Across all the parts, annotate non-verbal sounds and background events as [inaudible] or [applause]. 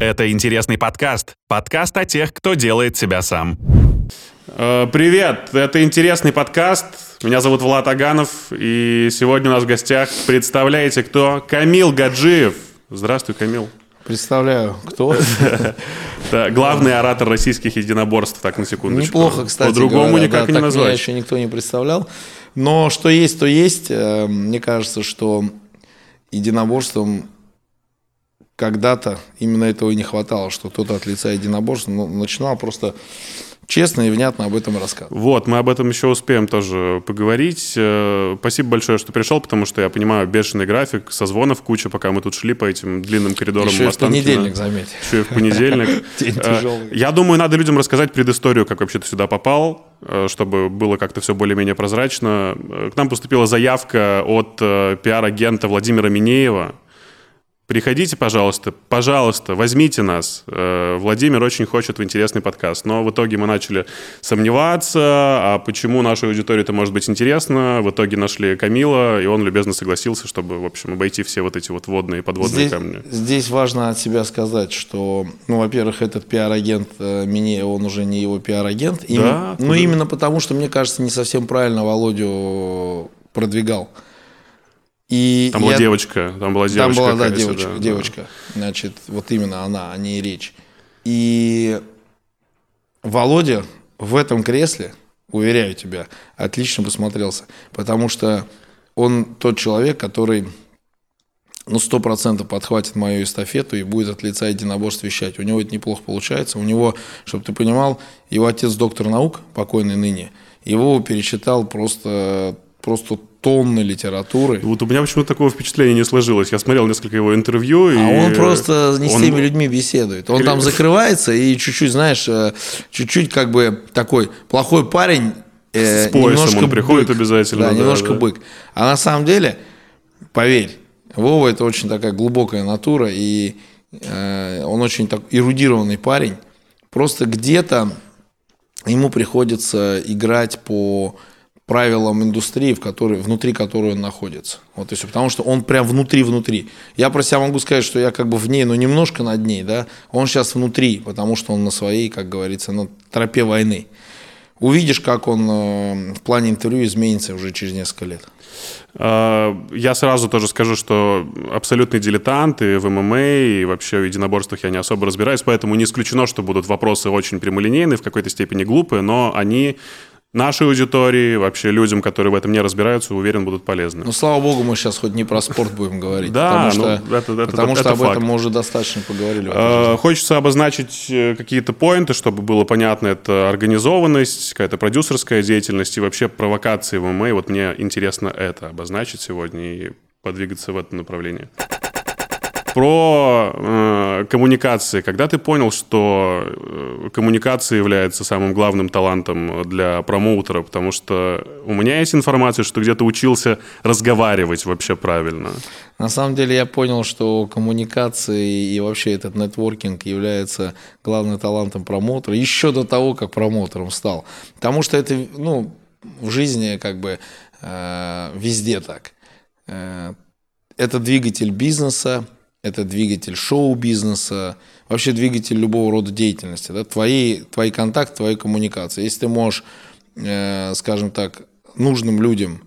Это интересный подкаст. Подкаст о тех, кто делает себя сам. Э, Привет, это интересный подкаст. Меня зовут Влад Аганов, и сегодня у нас в гостях, представляете, кто? Камил Гаджиев. Здравствуй, Камил. Представляю, кто. [laughs] Главный оратор российских единоборств, так на секундочку. Неплохо, кстати По-другому никак не так меня назвать. еще никто не представлял. Но что есть, то есть. Э, Мне кажется, что единоборством когда-то именно этого и не хватало, что кто-то от лица единоборства ну, начинал просто честно и внятно об этом рассказывать. Вот, мы об этом еще успеем тоже поговорить. Э, Спасибо большое, что пришел, потому что я понимаю, бешеный график, созвонов куча, пока мы тут шли по этим длинным коридорам Еще и в понедельник, заметь. Еще и в понедельник. День тяжелый. Я думаю, надо людям рассказать предысторию, как вообще ты сюда попал, э, чтобы было как-то все более-менее прозрачно. Э, К нам поступила заявка от пиар-агента Владимира Минеева. Приходите, пожалуйста, пожалуйста, возьмите нас. Э, Владимир очень хочет в интересный подкаст. Но в итоге мы начали сомневаться, а почему нашей аудитории это может быть интересно. В итоге нашли Камила, и он любезно согласился, чтобы, в общем, обойти все вот эти вот водные и подводные Здесь, камни. здесь важно от себя сказать, что, ну, во-первых, этот пиар-агент э, Минеева, он уже не его пиар-агент. Да? ну, именно потому, что, мне кажется, не совсем правильно Володю продвигал. И Там была я- девочка, там была девочка. Там была, да, девочка, да, да. девочка. Значит, вот именно она, о ней речь. И Володя в этом кресле, уверяю тебя, отлично посмотрелся. Потому что он тот человек, который ну, сто процентов подхватит мою эстафету и будет от лица единоборств вещать. У него это неплохо получается. У него, чтобы ты понимал, его отец доктор наук, покойный ныне, его перечитал просто, просто тонны литературы. Вот у меня почему-то такого впечатления не сложилось. Я смотрел несколько его интервью. А и он просто не с он- теми людьми беседует. Он там закрывается и чуть-чуть, знаешь, э, чуть-чуть как бы такой плохой парень. э, С поясом немножко он приходит бык. обязательно, Да, да, немножко да. бык. А на самом деле, поверь, Вова это очень такая глубокая натура, и э, он очень так эрудированный парень. Просто где-то ему приходится играть по правилам индустрии, в которой, внутри которой он находится. Вот и все. Потому что он прям внутри-внутри. Я про себя могу сказать, что я как бы в ней, но немножко над ней, да. Он сейчас внутри, потому что он на своей, как говорится, на тропе войны. Увидишь, как он э, в плане интервью изменится уже через несколько лет. А, Я сразу тоже скажу, что абсолютный дилетант и в ММА, и вообще в единоборствах я не особо разбираюсь, поэтому не исключено, что будут вопросы очень прямолинейные, в какой-то степени глупые, но они нашей аудитории, вообще людям, которые в этом не разбираются, уверен, будут полезны. Ну, слава богу, мы сейчас хоть не про спорт будем говорить. Да, потому что, ну, это- это- потому это что об факт. этом мы уже достаточно поговорили. Э, жизни. Хочется обозначить э, какие-то поинты, чтобы было понятно, это организованность, какая-то продюсерская деятельность и вообще провокации в ММА. Вот мне интересно это обозначить сегодня и подвигаться в этом направлении. Про э, коммуникации. Когда ты понял, что э, коммуникация является самым главным талантом для промоутера? Потому что у меня есть информация, что где-то учился разговаривать вообще правильно. На самом деле я понял, что коммуникации и вообще этот нетворкинг является главным талантом промоутера еще до того, как промоутером стал. Потому что это, ну, в жизни как бы э, везде так. Э, это двигатель бизнеса, это двигатель шоу-бизнеса, вообще двигатель любого рода деятельности. Да? Твои, твои контакты, твои коммуникации. Если ты можешь, э, скажем так, нужным людям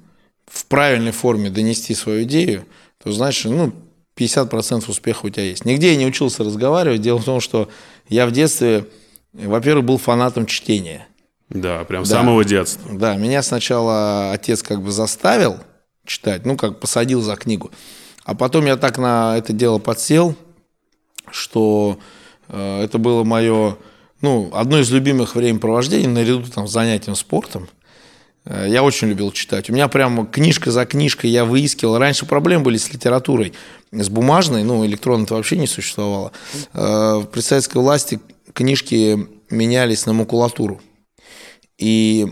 в правильной форме донести свою идею, то значит, ну, 50% успеха у тебя есть. Нигде я не учился разговаривать. Дело в том, что я в детстве, во-первых, был фанатом чтения. Да, прям с Да. самого детства. Да, меня сначала отец как бы заставил читать, ну, как посадил за книгу. А потом я так на это дело подсел, что э, это было мое, ну, одно из любимых времяпровождений наряду там, с занятием спортом. Э, Я очень любил читать. У меня прямо книжка за книжкой я выискивал. Раньше проблемы были с литературой, с бумажной, ну, электронной-то вообще не существовало. Э, При власти книжки менялись на макулатуру. И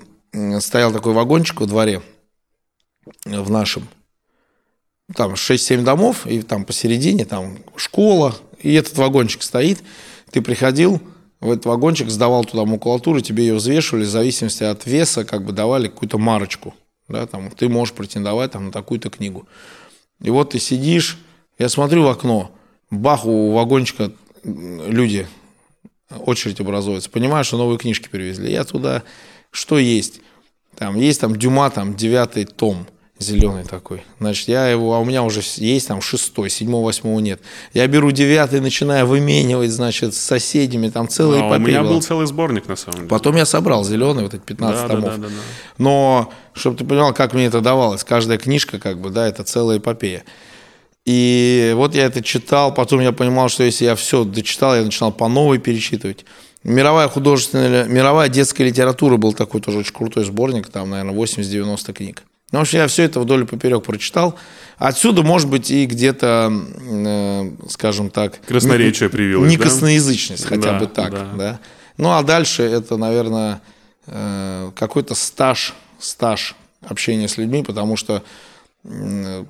стоял такой вагончик во дворе э, в нашем. Там 6-7 домов, и там посередине там школа, и этот вагончик стоит. Ты приходил в этот вагончик, сдавал туда макулатуру, тебе ее взвешивали, в зависимости от веса, как бы давали какую-то марочку. Да, там, ты можешь претендовать там, на такую-то книгу. И вот ты сидишь, я смотрю в окно, бах, у вагончика люди, очередь образуется, понимаю, что новые книжки перевезли. Я туда, что есть? Там есть там Дюма, там девятый том – зеленый такой. Значит, я его, а у меня уже есть там шестой, седьмого, восьмого нет. Я беру девятый, начинаю выменивать, значит, с соседями, там целый а, У меня был целый сборник, на самом деле. Потом я собрал зеленый, вот эти 15 да, томов. Да, да, да, да. Но, чтобы ты понимал, как мне это давалось, каждая книжка, как бы, да, это целая эпопея. И вот я это читал, потом я понимал, что если я все дочитал, я начинал по новой перечитывать. Мировая художественная, мировая детская литература был такой тоже очень крутой сборник, там, наверное, 80-90 книг. Потому что я все это вдоль и поперек прочитал. Отсюда, может быть, и где-то, э, скажем так... Красноречие привилось, Не да? косноязычность, хотя да, бы так. Да. Да? Ну, а дальше это, наверное, э, какой-то стаж, стаж общения с людьми, потому что э,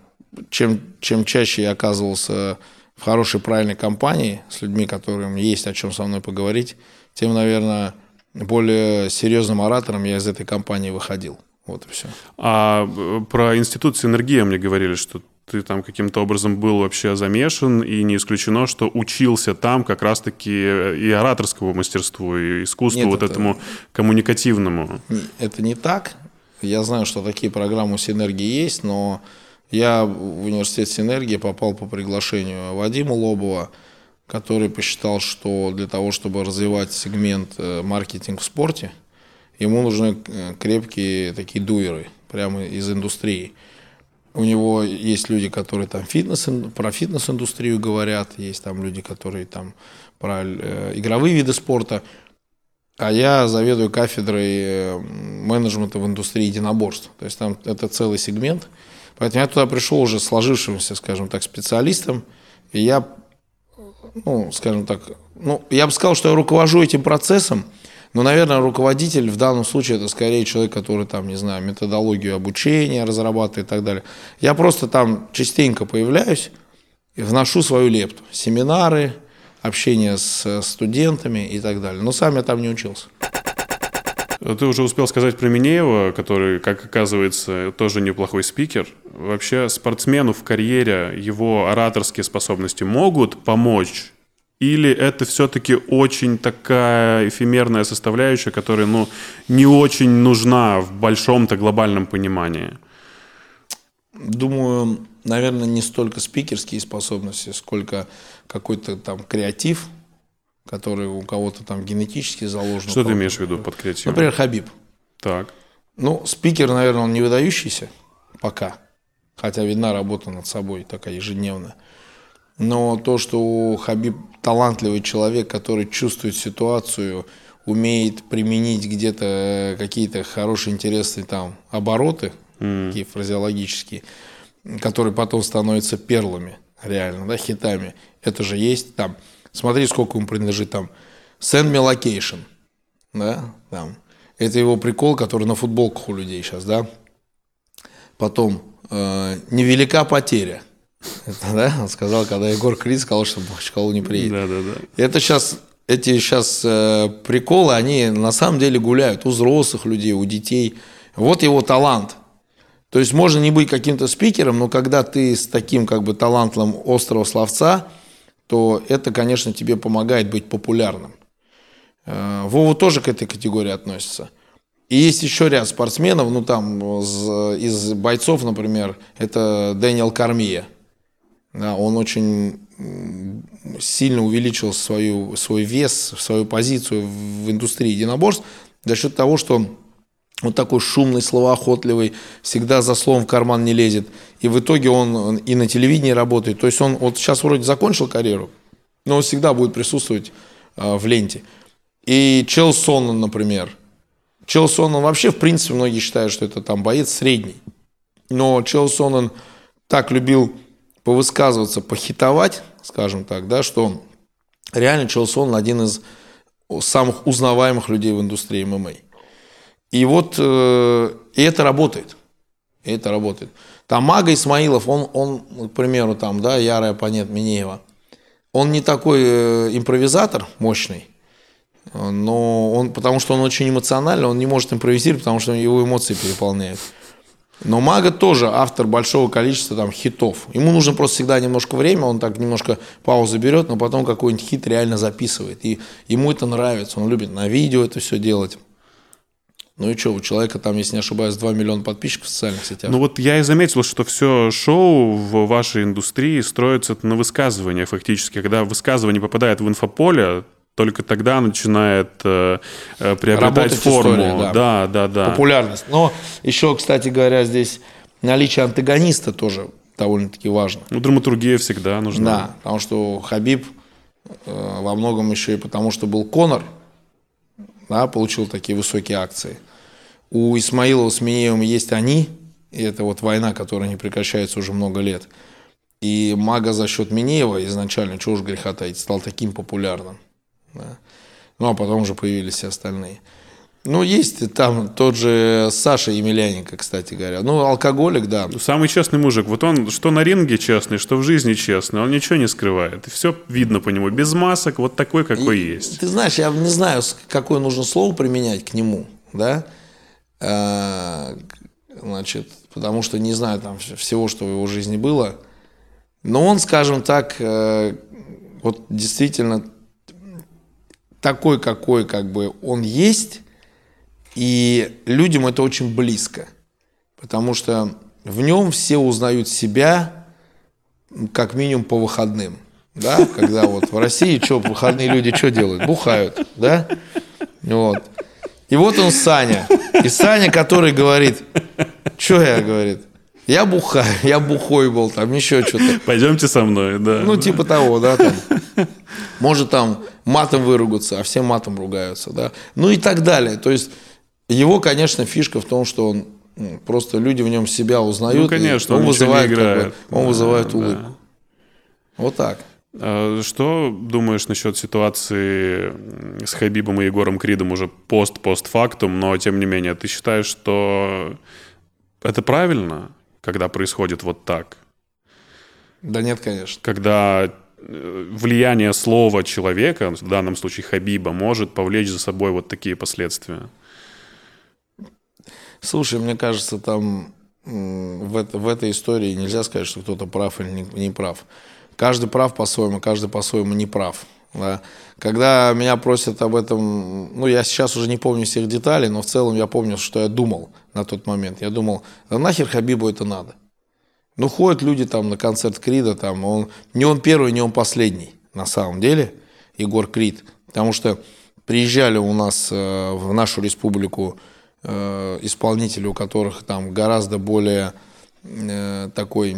чем, чем чаще я оказывался в хорошей, правильной компании с людьми, которым есть о чем со мной поговорить, тем, наверное, более серьезным оратором я из этой компании выходил. Вот и все. А э, про институт синергия мне говорили, что ты там каким-то образом был вообще замешан, и не исключено, что учился там как раз-таки и ораторскому мастерству, и искусству Нет, вот это... этому коммуникативному. Это не так. Я знаю, что такие программы синергии есть, но я в университет синергии попал по приглашению Вадима Лобова, который посчитал, что для того, чтобы развивать сегмент э, маркетинг в спорте – ему нужны э, крепкие такие дуеры, прямо из индустрии. У него есть люди, которые там фитнес, про фитнес-индустрию говорят, есть там люди, которые там про э, игровые виды спорта. А я заведую кафедрой э, менеджмента в индустрии единоборств. То есть там это целый сегмент. Поэтому я туда пришел уже сложившимся, скажем так, специалистом. И я, ну, скажем так, ну, я бы сказал, что я руковожу этим процессом, но, наверное, руководитель в данном случае это скорее человек, который там, не знаю, методологию обучения разрабатывает и так далее. Я просто там частенько появляюсь и вношу свою лепту. Семинары, общение с студентами и так далее. Но сам я там не учился. Ты уже успел сказать про Минеева, который, как оказывается, тоже неплохой спикер. Вообще спортсмену в карьере его ораторские способности могут помочь или это все-таки очень такая эфемерная составляющая, которая ну, не очень нужна в большом-то глобальном понимании? Думаю, наверное, не столько спикерские способности, сколько какой-то там креатив, который у кого-то там генетически заложен. Что ты имеешь в виду под креативом? Например, Хабиб. Так. Ну, спикер, наверное, он не выдающийся пока, хотя видна работа над собой такая ежедневная. Но то, что у Хабиб талантливый человек, который чувствует ситуацию, умеет применить где-то какие-то хорошие, интересные там обороты, mm. такие фразеологические, которые потом становятся перлами, реально, да, хитами. Это же есть там. Смотри, сколько ему принадлежит там. Send me location, да, там. Это его прикол, который на футболках у людей сейчас, да. Потом э, невелика потеря – это, да? Он сказал, когда Егор Крид сказал, что в Махачкалу не приедет. Да, да, да. Это сейчас, эти сейчас э, приколы, они на самом деле гуляют у взрослых людей, у детей. Вот его талант. То есть можно не быть каким-то спикером, но когда ты с таким как бы талантом острого словца, то это, конечно, тебе помогает быть популярным. Э, Вова тоже к этой категории относится. И есть еще ряд спортсменов, ну там из бойцов, например, это Дэниел Кармия – да, он очень сильно увеличил свою, свой вес, свою позицию в индустрии единоборств за счет того, что он такой шумный, словоохотливый, всегда за словом в карман не лезет. И в итоге он и на телевидении работает. То есть он вот сейчас вроде закончил карьеру, но он всегда будет присутствовать э, в ленте. И Чел Соннон, например. Чел Соннон вообще, в принципе, многие считают, что это там боец средний. Но Чел Соннон так любил повысказываться, похитовать, скажем так, да, что реально Челсон один из самых узнаваемых людей в индустрии ММА. И вот э, и это работает. И это работает. Там Мага Исмаилов, он, он, к примеру, там, да, ярый оппонент Минеева, он не такой э, импровизатор мощный, но он, потому что он очень эмоциональный, он не может импровизировать, потому что его эмоции переполняют. Но Мага тоже автор большого количества там хитов. Ему нужно просто всегда немножко время, он так немножко паузу берет, но потом какой-нибудь хит реально записывает. И ему это нравится, он любит на видео это все делать. Ну и что, у человека там, если не ошибаюсь, 2 миллиона подписчиков в социальных сетях. Ну вот я и заметил, что все шоу в вашей индустрии строится на высказываниях фактически. Когда высказывание попадает в инфополе, только тогда начинает э, э приобретать Работать форму. история, да. да, да, да. Популярность. Но еще, кстати говоря, здесь наличие антагониста тоже довольно-таки важно. Ну, драматургия всегда нужна. Да, потому что Хабиб э, во многом еще и потому, что был Конор, да, получил такие высокие акции. У Исмаилова с Минеевым есть они, и это вот война, которая не прекращается уже много лет. И Мага за счет Минеева изначально, чего уж греха таить, стал таким популярным. Да. Ну, а потом уже появились все остальные. Ну, есть там тот же Саша Емельяненко, кстати говоря. Ну, алкоголик, да. Самый честный мужик. Вот он что на ринге честный, что в жизни честный. Он ничего не скрывает. И все видно по нему. Без масок, вот такой, какой и, есть. Ты знаешь, я не знаю, какое нужно слово применять к нему, да? А, значит, потому что не знаю там всего, что в его жизни было. Но он, скажем так, э, вот действительно такой, какой как бы он есть, и людям это очень близко, потому что в нем все узнают себя как минимум по выходным. Да, когда вот в России что, выходные люди что делают? Бухают, да? Вот. И вот он Саня. И Саня, который говорит, что я, говорит, я бухаю, [laughs] я бухой был, там еще что-то. Пойдемте со мной, да. Ну, типа того, да, там. Может там матом выругаться, а все матом ругаются, да. Ну и так далее. То есть его, конечно, фишка в том, что он ну, просто люди в нем себя узнают. Ну, конечно, он, он вызывает, играет. Как бы, он да, вызывает да. улыбку. Вот так. А что думаешь насчет ситуации с Хабибом и Егором Кридом уже пост-постфактум, но тем не менее, ты считаешь, что это правильно, когда происходит вот так? Да нет, конечно. Когда э, влияние слова человека, в данном случае Хабиба, может повлечь за собой вот такие последствия? Слушай, мне кажется, там в, это, в этой истории нельзя сказать, что кто-то прав или не, не прав. Каждый прав по-своему, каждый по-своему не прав. Да. Когда меня просят об этом, ну, я сейчас уже не помню всех деталей, но в целом я помню, что я думал на тот момент. Я думал, да нахер Хабибу это надо? Ну, ходят люди там на концерт Крида, там, он, не он первый, не он последний, на самом деле, Егор Крид. Потому что приезжали у нас э, в нашу республику э, исполнители, у которых там гораздо более э, такой,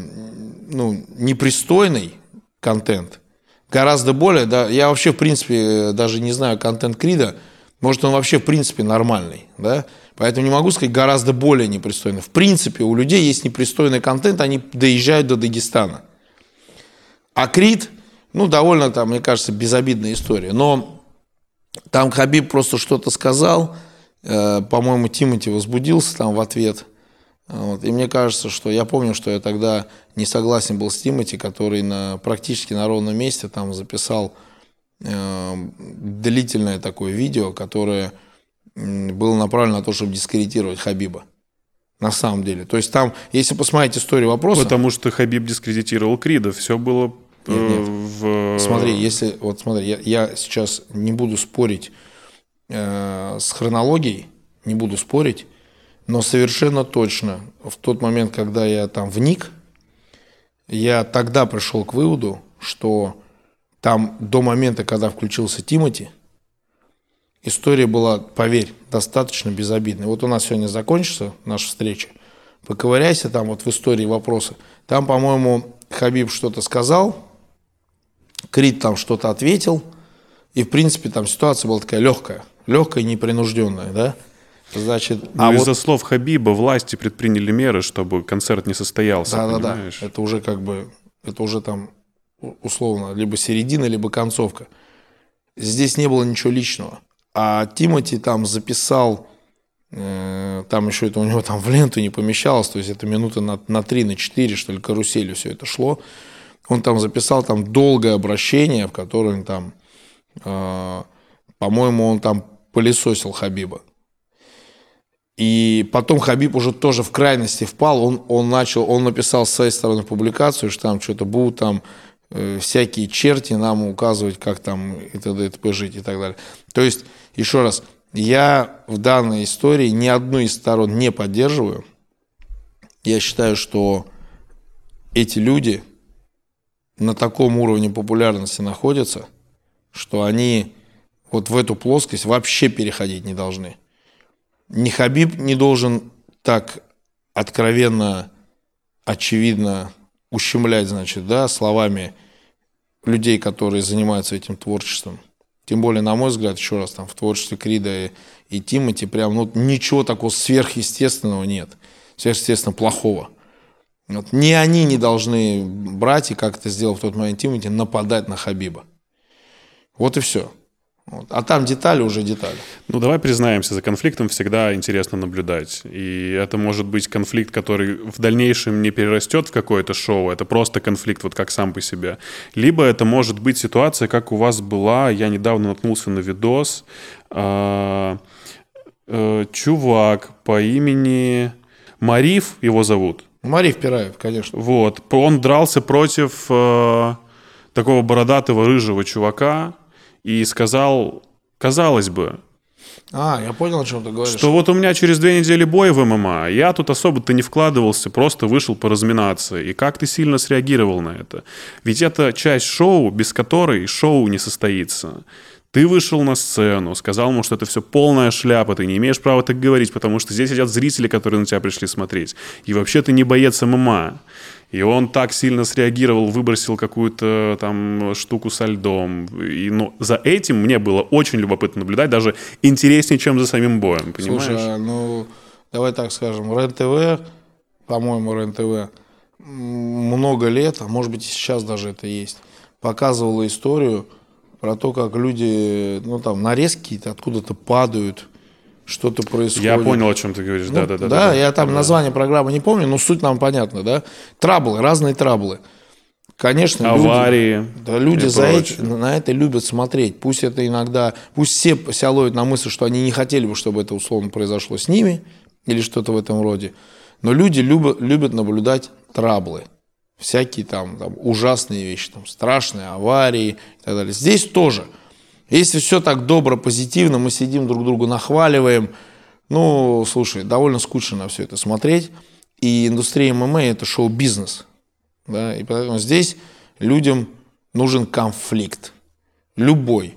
ну, непристойный контент. Гораздо более, да, я вообще, в принципе, даже не знаю контент Крида, может, он вообще, в принципе, нормальный, да, поэтому не могу сказать гораздо более непристойный. В принципе, у людей есть непристойный контент, они доезжают до Дагестана. А Крид, ну, довольно там, мне кажется, безобидная история, но там Хабиб просто что-то сказал – Э, по-моему, Тимати возбудился там в ответ. Вот. И мне кажется, что я помню, что я тогда не согласен был с Тимати, который на, практически на ровном месте там записал э, длительное такое видео, которое э, было направлено на то, чтобы дискредитировать Хабиба. На самом деле. То есть там, если посмотреть историю вопроса... Потому что Хабиб дискредитировал Крида. Все было нет, нет. в... Смотри, если... Вот смотри, я, я сейчас не буду спорить Э, с хронологией, не буду спорить, но совершенно точно в тот момент, когда я там вник, я тогда пришел к выводу, что там до момента, когда включился Тимати, история была, поверь, достаточно безобидной. Вот у нас сегодня закончится наша встреча. Поковыряйся там вот в истории вопроса. Там, по-моему, Хабиб что-то сказал, Крит там что-то ответил, и, в принципе, там ситуация была такая легкая – легкое, непринужденное, да? Значит, ну, а из-за вот... слов Хабиба власти предприняли меры, чтобы концерт не состоялся. Да, понимаешь? да, да. Это уже как бы, это уже там условно либо середина, либо концовка. Здесь не было ничего личного. А Тимати там записал, э, там еще это у него там в ленту не помещалось, то есть это минуты на, на 3, на 4, что ли, каруселью все это шло. Он там записал там долгое обращение, в котором там, э, по-моему, он там пылесосил Хабиба. И потом Хабиб уже тоже в крайности впал. Он, он начал, он написал с своей стороны публикацию, что там что-то будут там э, всякие черти нам указывать, как там и т.д. и т.п. жить и так далее. То есть, еще раз, я в данной истории ни одну из сторон не поддерживаю. Я считаю, что эти люди на таком уровне популярности находятся, что они вот в эту плоскость вообще переходить не должны. Ни Хабиб не должен так откровенно, очевидно ущемлять, значит, да, словами людей, которые занимаются этим творчеством. Тем более, на мой взгляд, еще раз, там в творчестве Крида и, и Тимати прям ну, ничего такого сверхъестественного нет. Сверхъестественно плохого. Вот. Ни они не должны брать и, как это сделал в тот момент Тимати, нападать на Хабиба. Вот и все. Вот. А там детали уже детали. Ну, давай признаемся, за конфликтом всегда интересно наблюдать. И это может быть конфликт, который в дальнейшем не перерастет в какое-то шоу, это просто конфликт вот как сам по себе. Либо это может быть ситуация, как у вас была, я недавно наткнулся на видос, э, э, чувак по имени Мариф, его зовут. Мариф Пираев, конечно. Вот, он дрался против э, такого бородатого рыжего чувака, и сказал, казалось бы, а, я понял, о чем ты говоришь. Что вот у меня через две недели бой в ММА, я тут особо-то не вкладывался, просто вышел поразминаться. И как ты сильно среагировал на это? Ведь это часть шоу, без которой шоу не состоится. Ты вышел на сцену, сказал ему, что это все полная шляпа, ты не имеешь права так говорить, потому что здесь сидят зрители, которые на тебя пришли смотреть. И вообще ты не боец ММА. И он так сильно среагировал, выбросил какую-то там штуку со льдом. И ну, за этим мне было очень любопытно наблюдать, даже интереснее, чем за самим боем, понимаешь? Слушай, ну, давай так скажем, РЕН-ТВ, по-моему, РЕН-ТВ, много лет, а может быть и сейчас даже это есть, показывала историю про то, как люди, ну там, нарезки откуда-то падают, что-то происходит. Я понял, о чем ты говоришь, да, да, да. Да, я там да. название программы не помню, но суть нам понятна, да. Траблы, разные траблы. Конечно, аварии. Люди, да, люди за эти, на это любят смотреть. Пусть это иногда, пусть все себя ловят на мысль, что они не хотели бы, чтобы это условно произошло с ними или что-то в этом роде. Но люди любят, любят наблюдать траблы. Всякие там, там ужасные вещи, там, страшные аварии и так далее. Здесь тоже – если все так добро, позитивно, мы сидим друг другу нахваливаем, ну, слушай, довольно скучно на все это смотреть. И индустрия ММА – это шоу-бизнес. Да? И поэтому здесь людям нужен конфликт. Любой.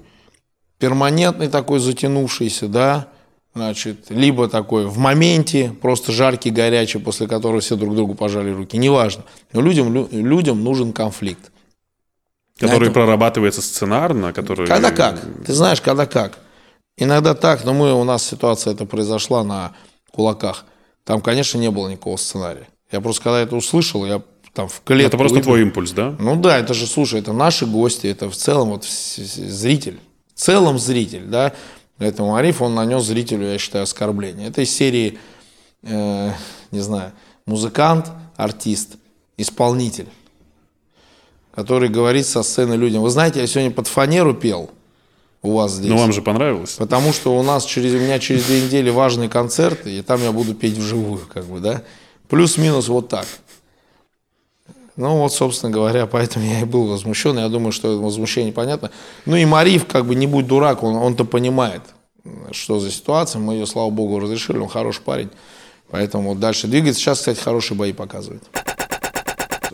Перманентный такой затянувшийся, да, значит, либо такой в моменте, просто жаркий, горячий, после которого все друг другу пожали руки, неважно. Но людям, людям нужен конфликт. Который этом... прорабатывается сценарно, который... Когда как? Ты знаешь, когда как. Иногда так, но мы, у нас ситуация это произошла на кулаках. Там, конечно, не было никакого сценария. Я просто когда это услышал, я там в клетку... Это просто выпил. твой импульс, да? Ну да, это же, слушай, это наши гости, это в целом вот зритель. В целом зритель, да. Поэтому Ариф, он нанес зрителю, я считаю, оскорбление. Это из серии, э, не знаю, музыкант, артист, исполнитель который говорит со сцены людям. Вы знаете, я сегодня под фанеру пел у вас здесь. Ну, вам же понравилось. Потому что у нас через, у меня через две недели важные концерты, и там я буду петь вживую, как бы, да. Плюс-минус вот так. Ну вот, собственно говоря, поэтому я и был возмущен. Я думаю, что это возмущение понятно. Ну и Мариф, как бы, не будь дурак, он, он-то понимает, что за ситуация. Мы ее, слава богу, разрешили, он хороший парень. Поэтому вот дальше двигается. Сейчас, кстати, хорошие бои показывает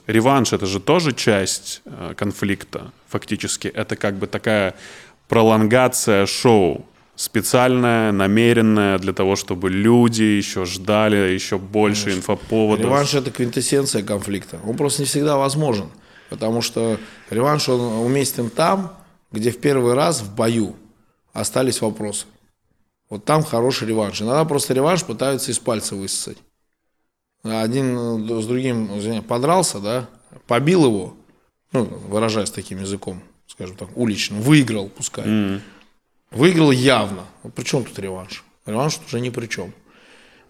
реванш это же тоже часть э, конфликта, фактически. Это как бы такая пролонгация шоу, специальная, намеренная для того, чтобы люди еще ждали еще больше Конечно. инфоповодов. Реванш это квинтэссенция конфликта. Он просто не всегда возможен, потому что реванш он уместен там, где в первый раз в бою остались вопросы. Вот там хороший реванш. Иногда просто реванш пытаются из пальца высосать один с другим извиня, подрался, да, побил его, ну, выражаясь таким языком, скажем так, уличным, выиграл, пускай. Mm. Выиграл явно. Вот при чем тут реванш? Реванш тут уже ни при чем.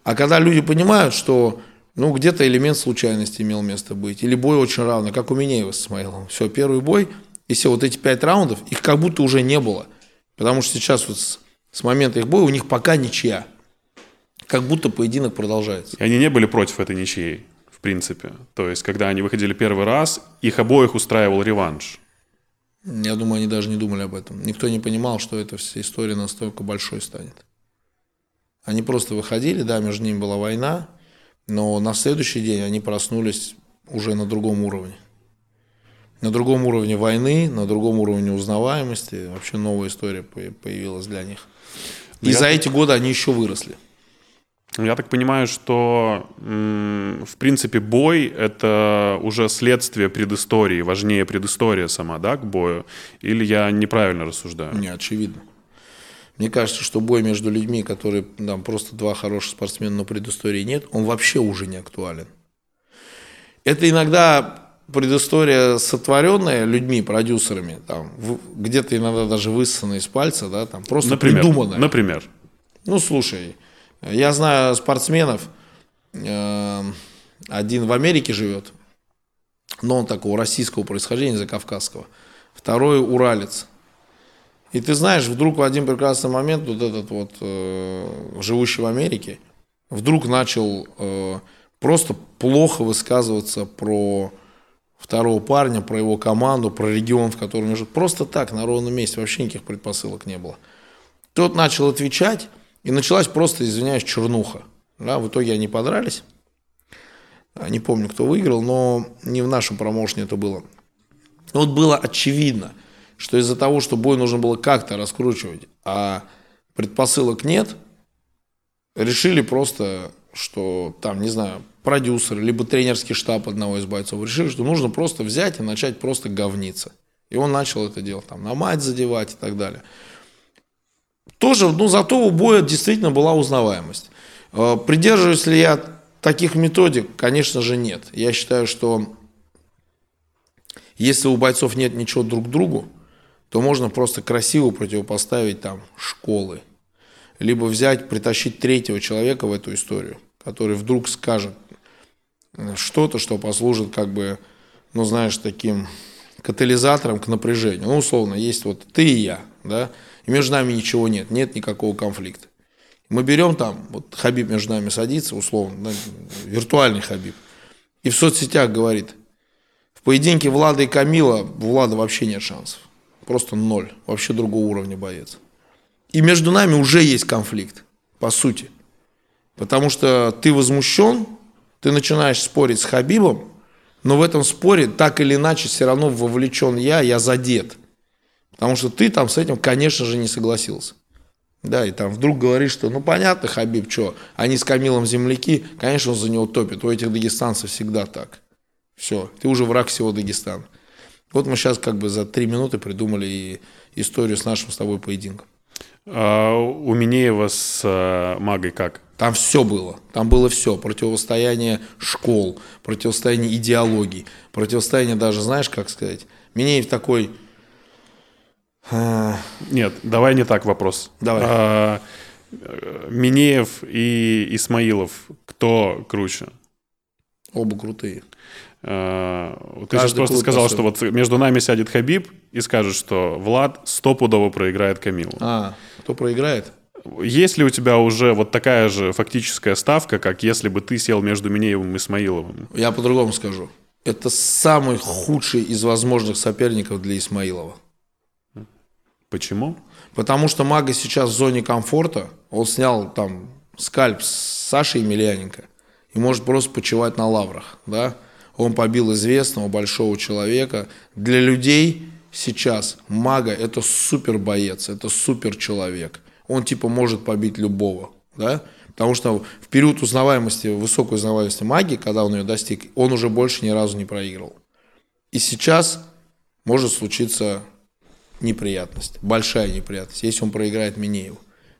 А когда люди понимают, что ну, где-то элемент случайности имел место быть, или бой очень равный, как у его с Исмаилом. Все, первый бой, и все, вот эти пять раундов, их как будто уже не было. Потому что сейчас вот с, с момента их боя у них пока ничья. Как будто поединок продолжается. И они не были против этой ничьей, в принципе. То есть, когда они выходили первый раз, их обоих устраивал реванш. Я думаю, они даже не думали об этом. Никто не понимал, что эта вся история настолько большой станет. Они просто выходили, да, между ними была война, но на следующий день они проснулись уже на другом уровне. На другом уровне войны, на другом уровне узнаваемости. Вообще новая история появилась для них. И Я... за эти годы они еще выросли. Я так понимаю, что, в принципе, бой — это уже следствие предыстории, важнее предыстория сама, да, к бою? Или я неправильно рассуждаю? Не, очевидно. Мне кажется, что бой между людьми, которые там просто два хороших спортсмена, но предыстории нет, он вообще уже не актуален. Это иногда предыстория сотворенная людьми, продюсерами, там, где-то иногда даже высосанная из пальца, да, там, просто например, придуманная. Например? Ну, слушай, я знаю спортсменов, э, один в Америке живет, но он такого российского происхождения, закавказского. Второй уралец. И ты знаешь, вдруг в один прекрасный момент вот этот вот э, живущий в Америке вдруг начал э, просто плохо высказываться про второго парня, про его команду, про регион, в котором он живет. Просто так, на ровном месте, вообще никаких предпосылок не было. Тот начал отвечать, и началась просто, извиняюсь, чернуха. Да, в итоге они подрались. Не помню, кто выиграл, но не в нашем промоушене это было. Вот было очевидно, что из-за того, что бой нужно было как-то раскручивать, а предпосылок нет, решили просто, что там, не знаю, продюсер, либо тренерский штаб одного из бойцов решили, что нужно просто взять и начать просто говниться. И он начал это делать, там, на мать задевать и так далее. Тоже, ну, зато у боя действительно была узнаваемость. Э, придерживаюсь ли я таких методик? Конечно же, нет. Я считаю, что если у бойцов нет ничего друг к другу, то можно просто красиво противопоставить там школы. Либо взять, притащить третьего человека в эту историю, который вдруг скажет э, что-то, что послужит как бы, ну, знаешь, таким катализатором к напряжению. Ну, условно, есть вот ты и я, да, и между нами ничего нет, нет никакого конфликта. Мы берем там, вот Хабиб между нами садится, условно, да, виртуальный Хабиб, и в соцсетях говорит, в поединке Влада и Камила у Влада вообще нет шансов. Просто ноль. Вообще другого уровня боец. И между нами уже есть конфликт, по сути. Потому что ты возмущен, ты начинаешь спорить с Хабибом, но в этом споре так или иначе все равно вовлечен я, я задет. Потому что ты там с этим, конечно же, не согласился. Да, и там вдруг говоришь, что, ну, понятно, Хабиб, что, они с Камилом земляки, конечно, он за него топит. У этих дагестанцев всегда так. Все, ты уже враг всего Дагестана. Вот мы сейчас как бы за три минуты придумали историю с нашим с тобой поединком. А у Минеева с а, Магой как? Там все было. Там было все. Противостояние школ, противостояние идеологий, противостояние даже, знаешь, как сказать, Минеев такой а. Нет, давай не так вопрос. Давай. А, Минеев и Исмаилов, кто круче? Оба крутые. А, ты сейчас просто сказал, что вот между нами сядет Хабиб и скажет, что Влад стопудово проиграет Камилу. А, кто проиграет? Есть ли у тебя уже вот такая же фактическая ставка, как если бы ты сел между Минеевым и Исмаиловым? Я по-другому скажу. Это самый худший из возможных соперников для Исмаилова. Почему? Потому что Мага сейчас в зоне комфорта. Он снял там скальп с Сашей Емельяненко и может просто почивать на лаврах. Да? Он побил известного большого человека. Для людей сейчас Мага это супер боец, это супер человек. Он типа может побить любого. Да? Потому что в период узнаваемости, высокой узнаваемости магии, когда он ее достиг, он уже больше ни разу не проигрывал. И сейчас может случиться неприятность, большая неприятность, если он проиграет Минееву.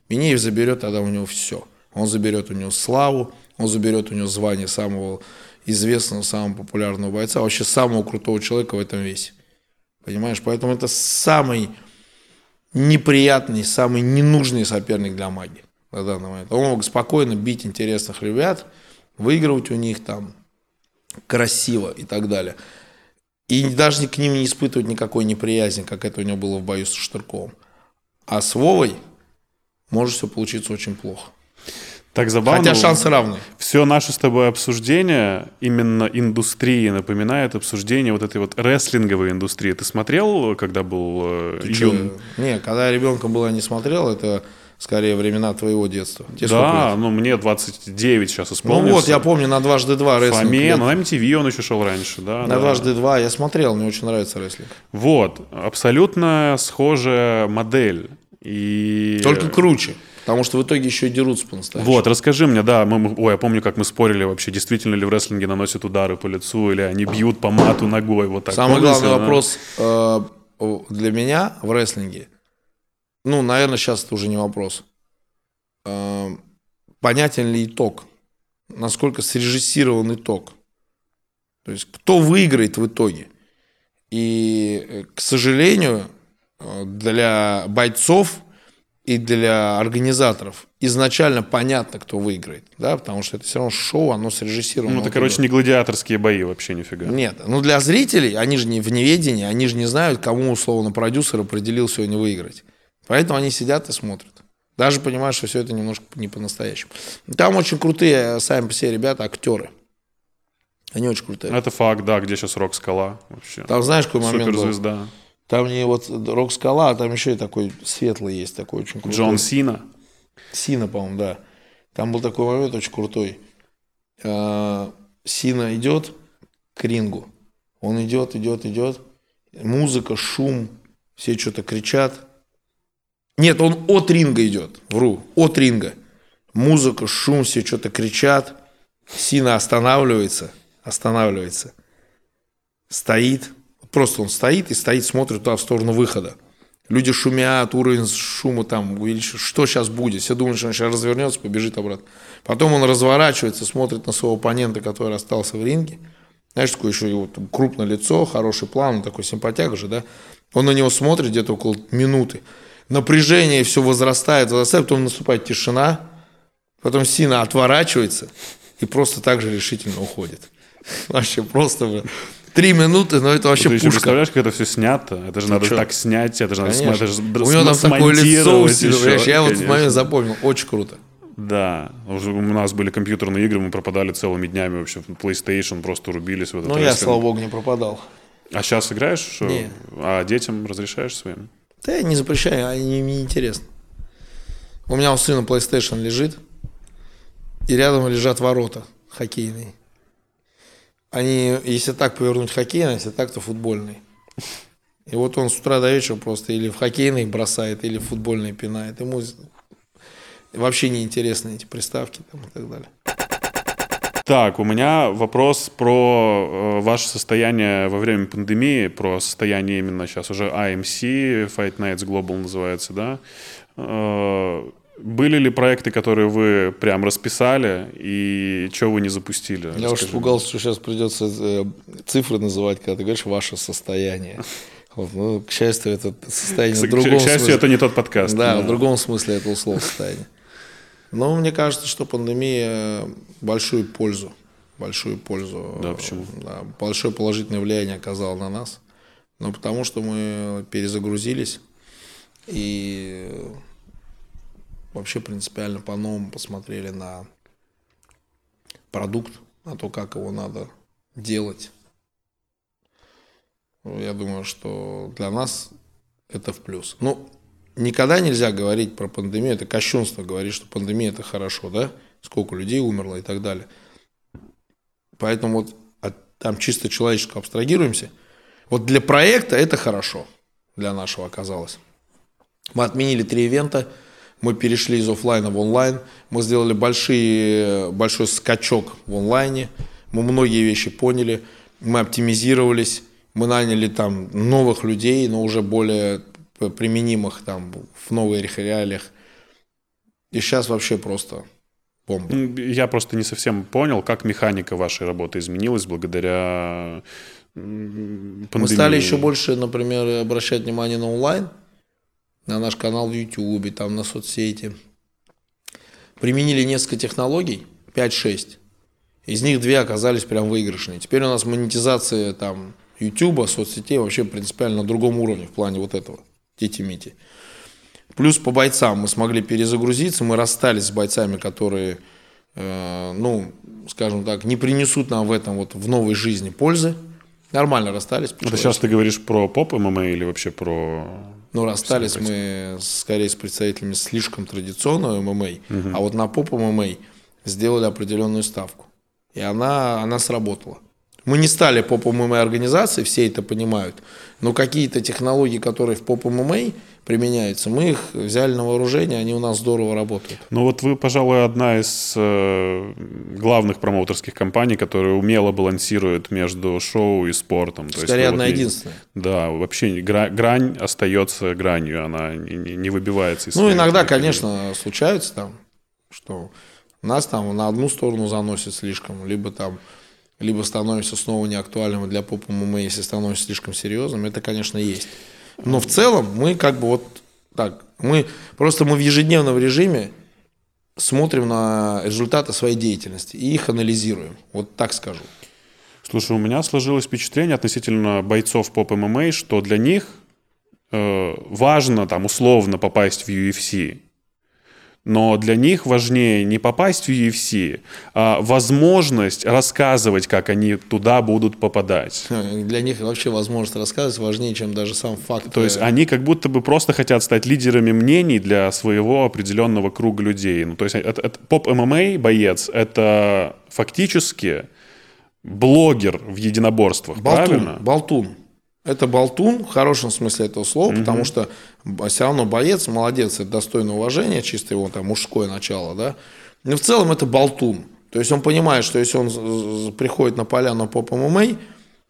Минеев заберет тогда у него все. Он заберет у него славу, он заберет у него звание самого известного, самого популярного бойца, вообще самого крутого человека в этом весе. Понимаешь? Поэтому это самый неприятный, самый ненужный соперник для магии на данный момент. Он мог спокойно бить интересных ребят, выигрывать у них там красиво и так далее. И даже к ним не испытывать никакой неприязни, как это у него было в бою с Штырковым. А с Вовой может все получиться очень плохо. Так забавно. Хотя шансы равны. Все наше с тобой обсуждение именно индустрии напоминает обсуждение вот этой вот рестлинговой индустрии. Ты смотрел, когда был э, Ты юн? Не, когда я ребенком был, я не смотрел, это скорее времена твоего детства. Тебе Да, ну мне 29 сейчас Ну исполнился. вот, я помню, на дважды два рестлинг. Фоме, ну на MTV он еще шел раньше, да. На да. дважды два я смотрел, мне очень нравится рестлинг. Вот, абсолютно схожая модель. И... Только круче, потому что в итоге еще и дерутся по-настоящему. Вот, расскажи мне, да, мы, мы- ой, я помню, как мы спорили вообще, действительно ли в рестлинге наносят удары по лицу, или они бьют по мату ногой, вот так. Самый Помните, главный да? вопрос э, для меня в рестлинге, ну, наверное, сейчас это уже не вопрос. Э, понятен ли итог? Насколько срежиссирован итог? То есть, кто выиграет в итоге? И, э, к сожалению, э, для бойцов и для организаторов изначально понятно, кто выиграет, да, потому что это все равно шоу, оно срежиссировано. Ну, это, короче, не гладиаторские бои вообще нифига. Нет, ну для зрителей, они же не в неведении, они же не знают, кому условно продюсер определил сегодня выиграть. Поэтому они сидят и смотрят. Даже понимают, что все это немножко не по-настоящему. Там очень крутые сами по себе ребята, актеры. Они очень крутые. Это факт, да, где сейчас Рок Скала вообще. Там знаешь, какой момент был? Там не вот Рок Скала, а там еще и такой светлый есть, такой очень крутой. Джон Сина. Сина, по-моему, да. Там был такой момент очень крутой. Э, Сина идет к рингу. Он идет, идет, идет. Музыка, шум, все что-то кричат. Нет, он от ринга идет. Вру. От ринга. Музыка, шум, все что-то кричат. Сина останавливается. Останавливается. Стоит. Просто он стоит и стоит, смотрит туда в сторону выхода. Люди шумят, уровень шума там увеличивается. Что сейчас будет? Все думают, что он сейчас развернется, побежит обратно. Потом он разворачивается, смотрит на своего оппонента, который остался в ринге. Знаешь, такое еще его там крупное лицо, хороший план, он такой симпатяга же, да? Он на него смотрит где-то около минуты. Напряжение все возрастает, возрастает, потом наступает тишина, потом Сина отворачивается и просто так же решительно уходит. Вообще просто три минуты, но это вообще Ты еще пушка. представляешь, как это все снято? Это же надо чё? так снять, это же надо, Конечно. это же У него там такое лицо усилено? Я вот в этот момент запомнил, очень круто. Да, у нас были компьютерные игры, мы пропадали целыми днями вообще. PlayStation просто рубились в этот Ну, я, слава богу, не пропадал. А сейчас играешь? Что? Не. А детям разрешаешь своим? Да я не запрещаю, они мне интересно. У меня у сына PlayStation лежит, и рядом лежат ворота хоккейные. Они, если так повернуть хоккейный, если так, то футбольный. И вот он с утра до вечера просто или в хоккейный бросает, или в футбольный пинает. Ему вообще не интересны эти приставки там, и так далее. Так, у меня вопрос про э, ваше состояние во время пандемии, про состояние именно сейчас уже AMC, Fight Nights Global называется, да? Э, были ли проекты, которые вы прям расписали, и что вы не запустили? Я уж Расскажи. испугался, что сейчас придется э, цифры называть, когда ты говоришь ваше состояние. Вот, ну, к счастью, это состояние К, в другом к счастью, смысле. это не тот подкаст. Да, в другом смысле этого слова состояние. Но мне кажется, что пандемия большую пользу, большую пользу, Да, почему? да, большое положительное влияние оказала на нас. Ну, потому что мы перезагрузились и вообще принципиально по-новому посмотрели на продукт, на то, как его надо делать. Ну, Я думаю, что для нас это в плюс. Ну, никогда нельзя говорить про пандемию, это кощунство говорить, что пандемия это хорошо, да? Сколько людей умерло и так далее. Поэтому вот от, там чисто человеческого абстрагируемся. Вот для проекта это хорошо, для нашего оказалось. Мы отменили три ивента, мы перешли из оффлайна в онлайн, мы сделали большие, большой скачок в онлайне, мы многие вещи поняли, мы оптимизировались, мы наняли там новых людей, но уже более применимых там в новых реалиях. И сейчас вообще просто бомба. М, Я просто не совсем понял, как механика вашей работы изменилась благодаря пандемии. Мы стали еще больше, например, обращать внимание на онлайн, на наш канал в YouTube, там на соцсети. Применили несколько технологий, 5-6. Из них две оказались прям выигрышные. Теперь у нас монетизация там YouTube, соцсетей вообще принципиально на другом уровне в плане вот этого. Тити-мити. Плюс по бойцам мы смогли перезагрузиться, мы расстались с бойцами, которые, э, ну, скажем так, не принесут нам в этом вот в новой жизни пользы. Нормально расстались. Это сейчас ты говоришь про поп ММА или вообще про... Ну, расстались мы скорее с представителями слишком традиционного ММА, угу. а вот на поп ММА сделали определенную ставку. И она, она сработала. Мы не стали поп ММА организацией, все это понимают, но какие-то технологии, которые в поп ММА применяются, мы их взяли на вооружение, они у нас здорово работают. Ну вот вы, пожалуй, одна из э, главных промоутерских компаний, которая умело балансирует между шоу и спортом. То Скорее, есть, одна вот, единственная. Да, вообще гра- грань остается гранью, она не, не выбивается. Из ну, иногда, конечно, случаются там, что нас там на одну сторону заносит слишком, либо там либо становимся снова неактуальным для поп ММА, если становимся слишком серьезным, это, конечно, есть. Но в целом мы как бы вот так, мы просто мы в ежедневном режиме смотрим на результаты своей деятельности и их анализируем. Вот так скажу. Слушай, у меня сложилось впечатление относительно бойцов поп ММА, что для них э, важно там условно попасть в UFC. Но для них важнее не попасть в UFC, а возможность рассказывать, как они туда будут попадать. Для них вообще возможность рассказывать важнее, чем даже сам факт. То есть они как будто бы просто хотят стать лидерами мнений для своего определенного круга людей. Ну, то есть поп-ММА боец — это фактически блогер в единоборствах, болтун, правильно? Болтун. Это болтун в хорошем смысле этого слова, угу. потому что все равно боец, молодец, это достойно уважения, чисто его там мужское начало, да. Но в целом это болтун. То есть он понимает, что если он приходит на поляну по ММА,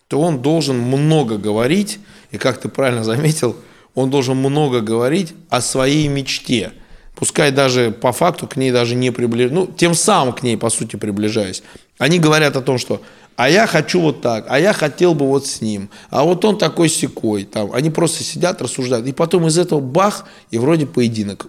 то он должен много говорить, и как ты правильно заметил, он должен много говорить о своей мечте. Пускай даже по факту к ней даже не приближаясь, ну, тем самым к ней, по сути, приближаясь. Они говорят о том, что а я хочу вот так, а я хотел бы вот с ним, а вот он такой секой, там, они просто сидят, рассуждают, и потом из этого бах, и вроде поединок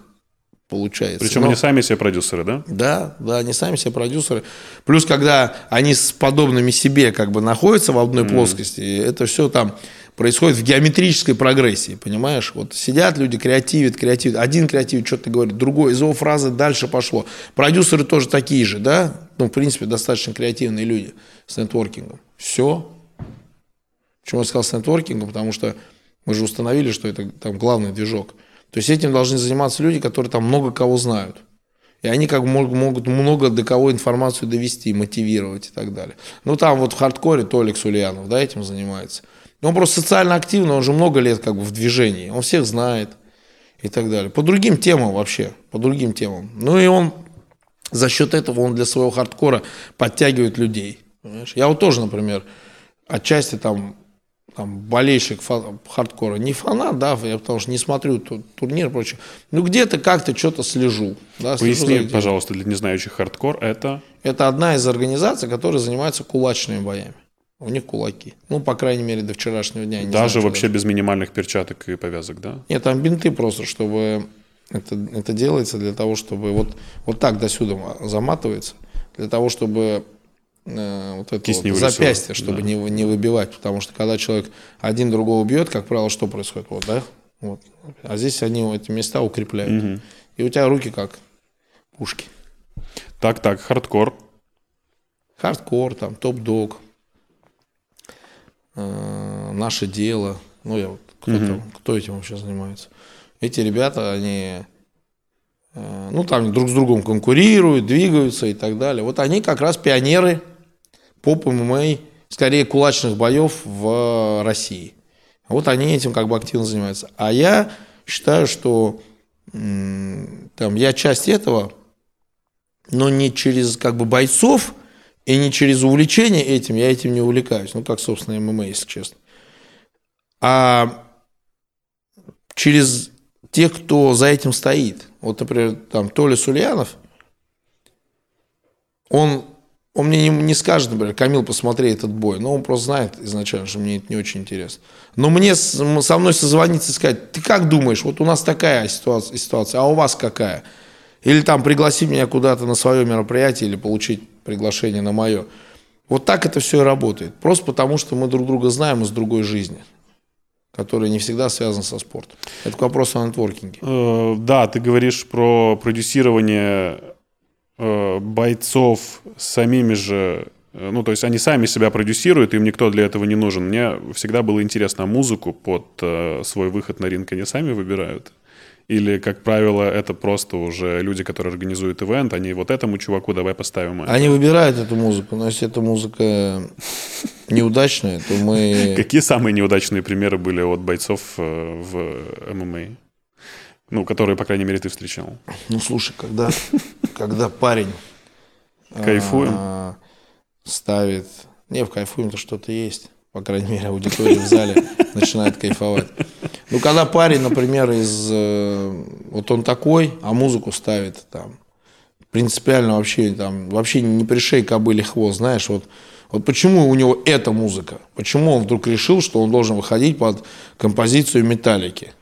получается. Причем Но... они сами себе продюсеры, да? Да, да, они сами себе продюсеры. Плюс, когда они с подобными себе как бы находятся в одной mm. плоскости, это все там происходит в геометрической прогрессии, понимаешь? Вот сидят люди, креативят, креативят. Один креативит, что-то говорит, другой, из его фразы дальше пошло. Продюсеры тоже такие же, да? Ну, в принципе, достаточно креативные люди с нетворкингом. Все. Почему я сказал с нетворкингом? Потому что мы же установили, что это там главный движок. То есть этим должны заниматься люди, которые там много кого знают. И они как бы могут много до кого информацию довести, мотивировать и так далее. Ну, там вот в хардкоре Толик Сульянов, да, этим занимается. Он просто социально активный, он же много лет как бы в движении, он всех знает и так далее. По другим темам вообще, по другим темам. Ну и он за счет этого он для своего хардкора подтягивает людей. Понимаешь? Я вот тоже, например, отчасти там, там болельщик хардкора, не фанат, да, я потому что не смотрю турнир и прочее, ну где-то как-то что-то слежу. Да, Поясни, слежу пожалуйста, для незнающих хардкор, это? Это одна из организаций, которая занимается кулачными боями. У них кулаки. Ну, по крайней мере, до вчерашнего дня. Даже знаю, вообще без минимальных перчаток и повязок, да? Нет, там бинты просто, чтобы это, это делается для того, чтобы вот, вот так до сюда заматывается, для того, чтобы э, вот это вот запястье, чтобы да. не, не выбивать. Потому что когда человек один другого бьет, как правило, что происходит? Вот, да? Вот. А здесь они эти места укрепляют. Угу. И у тебя руки как пушки. Так, так, хардкор. Хардкор, там, топ-дог, Э, наше дело. Ну, я вот, кто, угу. там, кто этим вообще занимается? Эти ребята, они, э, ну, там друг с другом конкурируют, двигаются и так далее. Вот они как раз пионеры поп ММА, скорее кулачных боев в России. Вот они этим как бы активно занимаются. А я считаю, что там, я часть этого, но не через как бы бойцов, и не через увлечение этим, я этим не увлекаюсь. Ну, как, собственно, ММА, если честно. А через тех, кто за этим стоит. Вот, например, там Толя Сульянов, он, он мне не, не скажет, например, Камил, посмотри этот бой. Но он просто знает изначально, что мне это не очень интересно. Но мне со мной созвониться и сказать, ты как думаешь, вот у нас такая ситуация, ситуация а у вас какая? Или там пригласить меня куда-то на свое мероприятие или получить приглашение на мое. Вот так это все и работает. Просто потому, что мы друг друга знаем из другой жизни. который не всегда связан со спортом. Это к вопросу о нетворкинге. Э, да, ты говоришь про продюсирование э, бойцов самими же Э, ну, то есть они сами себя продюсируют, им никто для этого не нужен. Мне всегда было интересно, музыку под э, свой выход на ринг они сами выбирают? Или, как правило, это просто уже люди, которые организуют ивент, они вот этому чуваку давай поставим. Это. Они выбирают эту музыку, но если эта музыка неудачная, то мы... [laughs] Какие самые неудачные примеры были от бойцов э, в ММА? Ну, которые, по крайней мере, ты встречал. Ну, слушай, когда, когда парень... Кайфуем? А, ставит... Не, в кайфуем-то что-то есть. По крайней мере, аудитория в зале начинает кайфовать. Ну, когда парень, например, из... Э, вот он такой, а музыку ставит там принципиально вообще там вообще не пришей кобыли хвост, знаешь, вот вот почему у него эта музыка? Почему он вдруг решил, что он должен выходить под композицию металлики?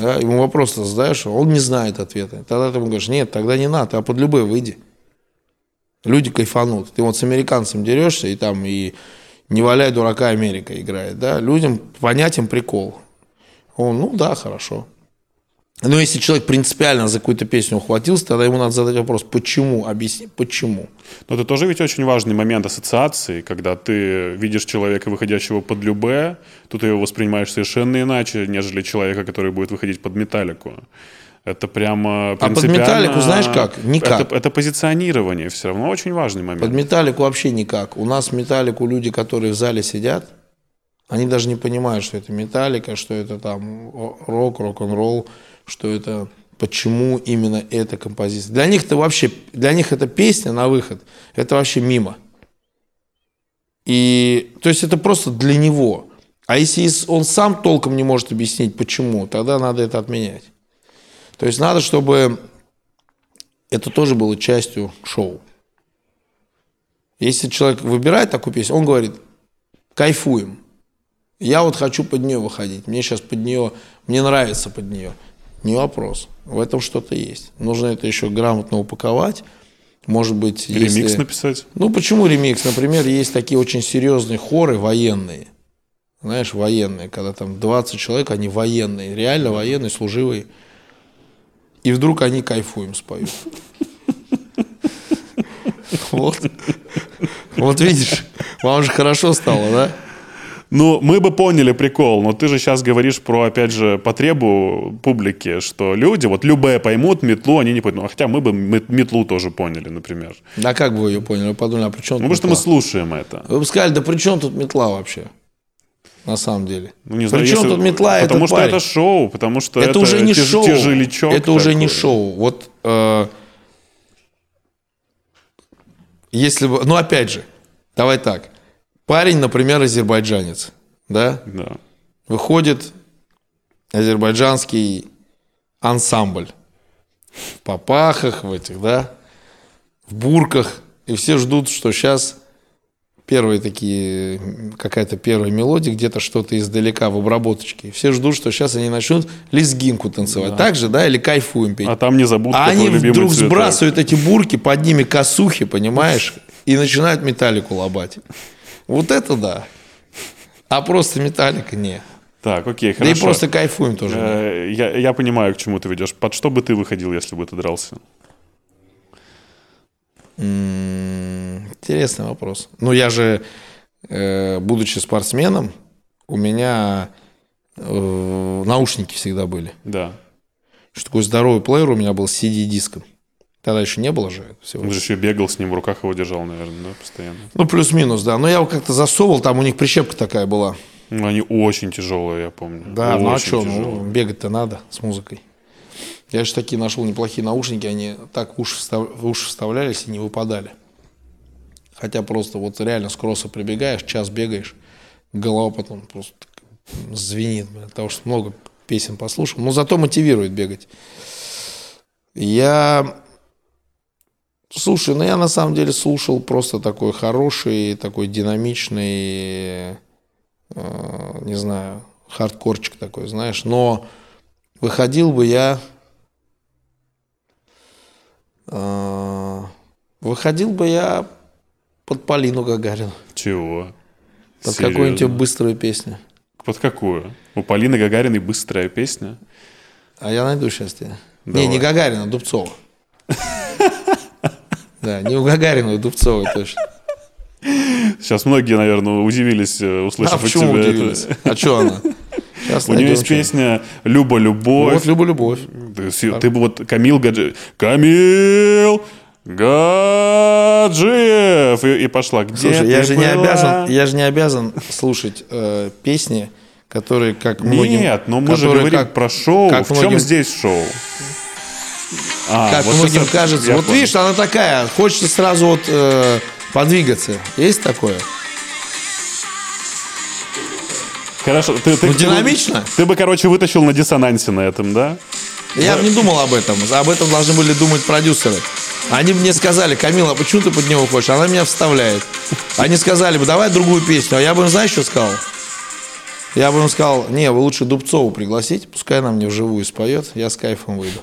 Да, ему вопрос задаешь, он не знает ответа. Тогда ты ему говоришь, нет, тогда не надо, а под любой выйди люди кайфанут. Ты вот с американцем дерешься, и там и не валяй дурака Америка играет, да, людям понятен прикол. Он, ну да, хорошо. Но если человек принципиально за какую-то песню ухватился, тогда ему надо задать вопрос, почему, объясни, почему. Но это тоже ведь очень важный момент ассоциации, когда ты видишь человека, выходящего под любе, тут ты его воспринимаешь совершенно иначе, нежели человека, который будет выходить под металлику. Это прямо А под металлику знаешь как? Никак. Это, это позиционирование все равно очень важный момент. Под металлику вообще никак. У нас металлику люди, которые в зале сидят, они даже не понимают, что это металлика, что это там рок, рок-н-ролл, что это почему именно эта композиция. Для них это вообще, для них это песня на выход, это вообще мимо. И, то есть это просто для него. А если он сам толком не может объяснить, почему, тогда надо это отменять. То есть надо, чтобы это тоже было частью шоу. Если человек выбирает такую песню, он говорит, кайфуем. Я вот хочу под нее выходить. Мне сейчас под нее, мне нравится под нее. Не вопрос. В этом что-то есть. Нужно это еще грамотно упаковать. Может быть, ремикс если... написать. Ну почему ремикс? Например, есть такие очень серьезные хоры военные. Знаешь, военные, когда там 20 человек, они военные, реально военные, служивые. И вдруг они кайфуем споют. Вот. Вот видишь, вам же хорошо стало, да? Ну, мы бы поняли прикол, но ты же сейчас говоришь про, опять же, потребу публики, что люди, вот любые поймут метлу, они не поймут. Ну, хотя мы бы метлу тоже поняли, например. Да как бы вы ее поняли? Вы подумали, а при чем Ну, потому что мы слушаем это. Вы бы сказали, да при чем тут метла вообще? На самом деле. Ну, не знаю, Причем если... тут метла Потому что парень. это шоу, потому что это, это уже не тяж... шоу. тяжелячок. Это такой. уже не шоу. Вот э, если бы, ну опять же, давай так. Парень, например, азербайджанец, да? Да. Выходит азербайджанский ансамбль в попахах, в этих, да, в бурках, и все ждут, что сейчас первые такие, какая-то первая мелодия, где-то что-то издалека в обработочке. Все ждут, что сейчас они начнут лезгинку танцевать. Да. Так же, да, или кайфуем петь. А там не забудут, А они вдруг цветок. сбрасывают эти бурки, под ними косухи, понимаешь, [laughs] и начинают металлику лобать. Вот это да. А просто металлика не. Так, окей, хорошо. Да и просто кайфуем тоже. Э, я, я понимаю, к чему ты ведешь. Под что бы ты выходил, если бы ты дрался? Интересный вопрос. Ну, я же, э, будучи спортсменом, у меня э, наушники всегда были. Да. Что такой здоровый плеер у меня был с CD-диском. Тогда еще не было же всего. Ты же еще бегал с ним, в руках его держал, наверное, да, постоянно. Ну, плюс-минус, да. Но я его как-то засовывал, там у них прищепка такая была. Ну, они очень тяжелые, я помню. Да, очень ну а что, ну, бегать-то надо с музыкой. Я же такие нашел неплохие наушники, они так в уши, встав... в уши вставлялись и не выпадали. Хотя просто вот реально с кросса прибегаешь, час бегаешь, голова потом просто звенит, от того, что много песен послушал. Но зато мотивирует бегать. Я... Слушай, ну я на самом деле слушал просто такой хороший, такой динамичный, э, не знаю, хардкорчик такой, знаешь. Но выходил бы я а, выходил бы я под Полину Гагарину. Чего? Под какую-нибудь быструю песню. Под какую? У Полины Гагариной быстрая песня. А я найду сейчас тебе. Давай. Не, не Гагарина, Дубцова. [laughs] Да, не у Гагарина, у Дубцовой точно. Сейчас многие, наверное, удивились, э, А услышав от почему тебя удивились? это. А что она? Сейчас [laughs] У нее есть что. песня «Люба любовь». Вот, люблю любовь. Ты, ты бы вот Камил Гаджи... Камил Гаджиев! И, и пошла. Где Слушай, ты я же не была?» обязан, я же не обязан слушать э, песни, которые как многим... Нет, но мы же говорим как- про шоу. как В чем многим- здесь шоу? А, Как вот многим это- кажется. Вот понял. видишь, она такая, хочется сразу вот э, подвигаться. Есть такое? Хорошо, ты, ты, Ну, ты- динамично. Ты, бы, короче, вытащил на диссонансе на этом, да? Я бы не думал об этом. Об этом должны были думать продюсеры. Они мне сказали, Камила, а почему ты под него хочешь? Она меня вставляет. Они сказали бы, давай другую песню. А я бы им, знаешь, что сказал? Я бы им сказал, не, вы лучше Дубцову пригласите, пускай она мне вживую споет, я с кайфом выйду.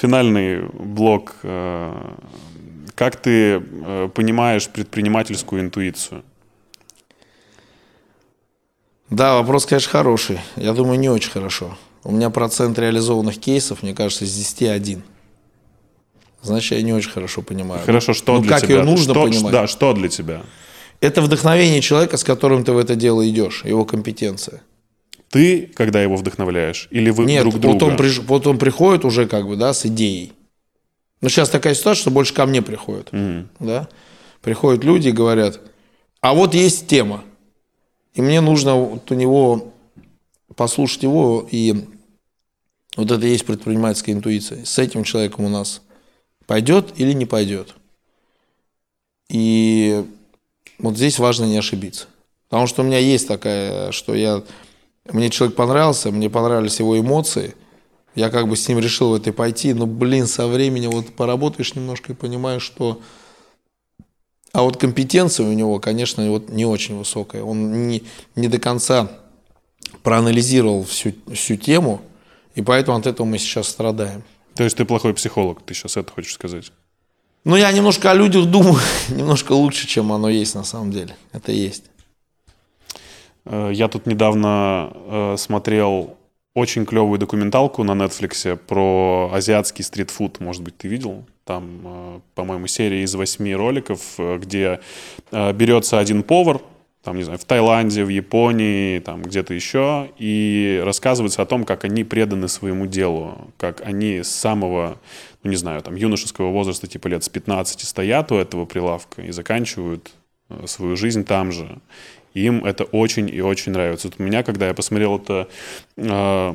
Финальный блок. э, Как ты э, понимаешь предпринимательскую интуицию? Да, вопрос, конечно, хороший. Я думаю, не очень хорошо. У меня процент реализованных кейсов, мне кажется, с 10 один. Значит, я не очень хорошо понимаю. Хорошо, что ну, для как тебя? ее нужно Что- понимать? Да, что для тебя? Это вдохновение человека, с которым ты в это дело идешь, его компетенция. Ты, когда его вдохновляешь? Или вы Нет, друг друга? вот он, приш- вот он приходит уже как бы, да, с идеей. Но сейчас такая ситуация, что больше ко мне приходят. Да? Приходят люди и говорят, а вот есть тема. И мне нужно вот у него послушать его, и вот это и есть предпринимательская интуиция. С этим человеком у нас пойдет или не пойдет. И вот здесь важно не ошибиться. Потому что у меня есть такая, что я... Мне человек понравился, мне понравились его эмоции. Я как бы с ним решил в это пойти. Но, блин, со временем вот поработаешь немножко и понимаешь, что... А вот компетенция у него, конечно, вот не очень высокая. Он не, не до конца проанализировал всю, всю тему, и поэтому от этого мы сейчас страдаем. То есть ты плохой психолог, ты сейчас это хочешь сказать? Ну, я немножко о людях думаю, [laughs] немножко лучше, чем оно есть на самом деле. Это есть. Э, Я тут недавно э, смотрел очень клевую документалку на Netflix про азиатский стритфуд. Может быть, ты видел? Там, э, по-моему, серия из восьми роликов, где берется один повар, там, не знаю, в Таиланде, в Японии, там где-то еще, и рассказывается о том, как они преданы своему делу, как они с самого, ну, не знаю, там, юношеского возраста, типа лет с 15 стоят у этого прилавка и заканчивают э, свою жизнь там же. Им это очень и очень нравится. Вот у меня, когда я посмотрел это э,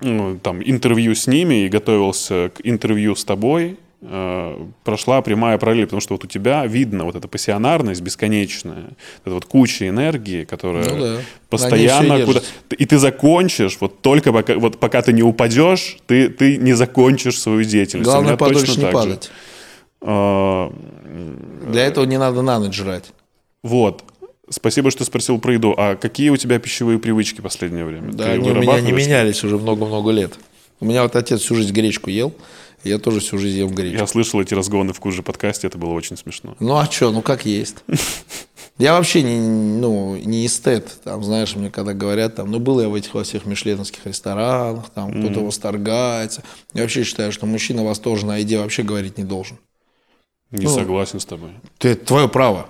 ну, там, интервью с ними и готовился к интервью с тобой, прошла прямая параллель, потому что вот у тебя видно вот эта пассионарность бесконечная, это вот куча энергии, которая Ну да. Постоянно куда... И ты закончишь, вот только пока, вот пока ты не упадешь, ты, ты не закончишь свою деятельность. Главное, подольше не же. падать. А, Для этого не надо на ночь жрать. Вот. Спасибо, что спросил про еду. А какие у тебя пищевые привычки в последнее время? Да, Ты они у меня не менялись уже много-много лет. У меня вот отец всю жизнь гречку ел, и я тоже всю жизнь ем гречку. Я слышал эти разгоны в Куже подкасте, это было очень смешно. Ну а что, ну как есть. [laughs] Я вообще не, ну, не эстет, там, знаешь, мне когда говорят, там, ну, был я в этих во всех мишленовских ресторанах, там, кто-то восторгается. Я вообще считаю, что мужчина восторжен о еде вообще говорить не должен. Не Ну, согласен с тобой. Ты, это твое право.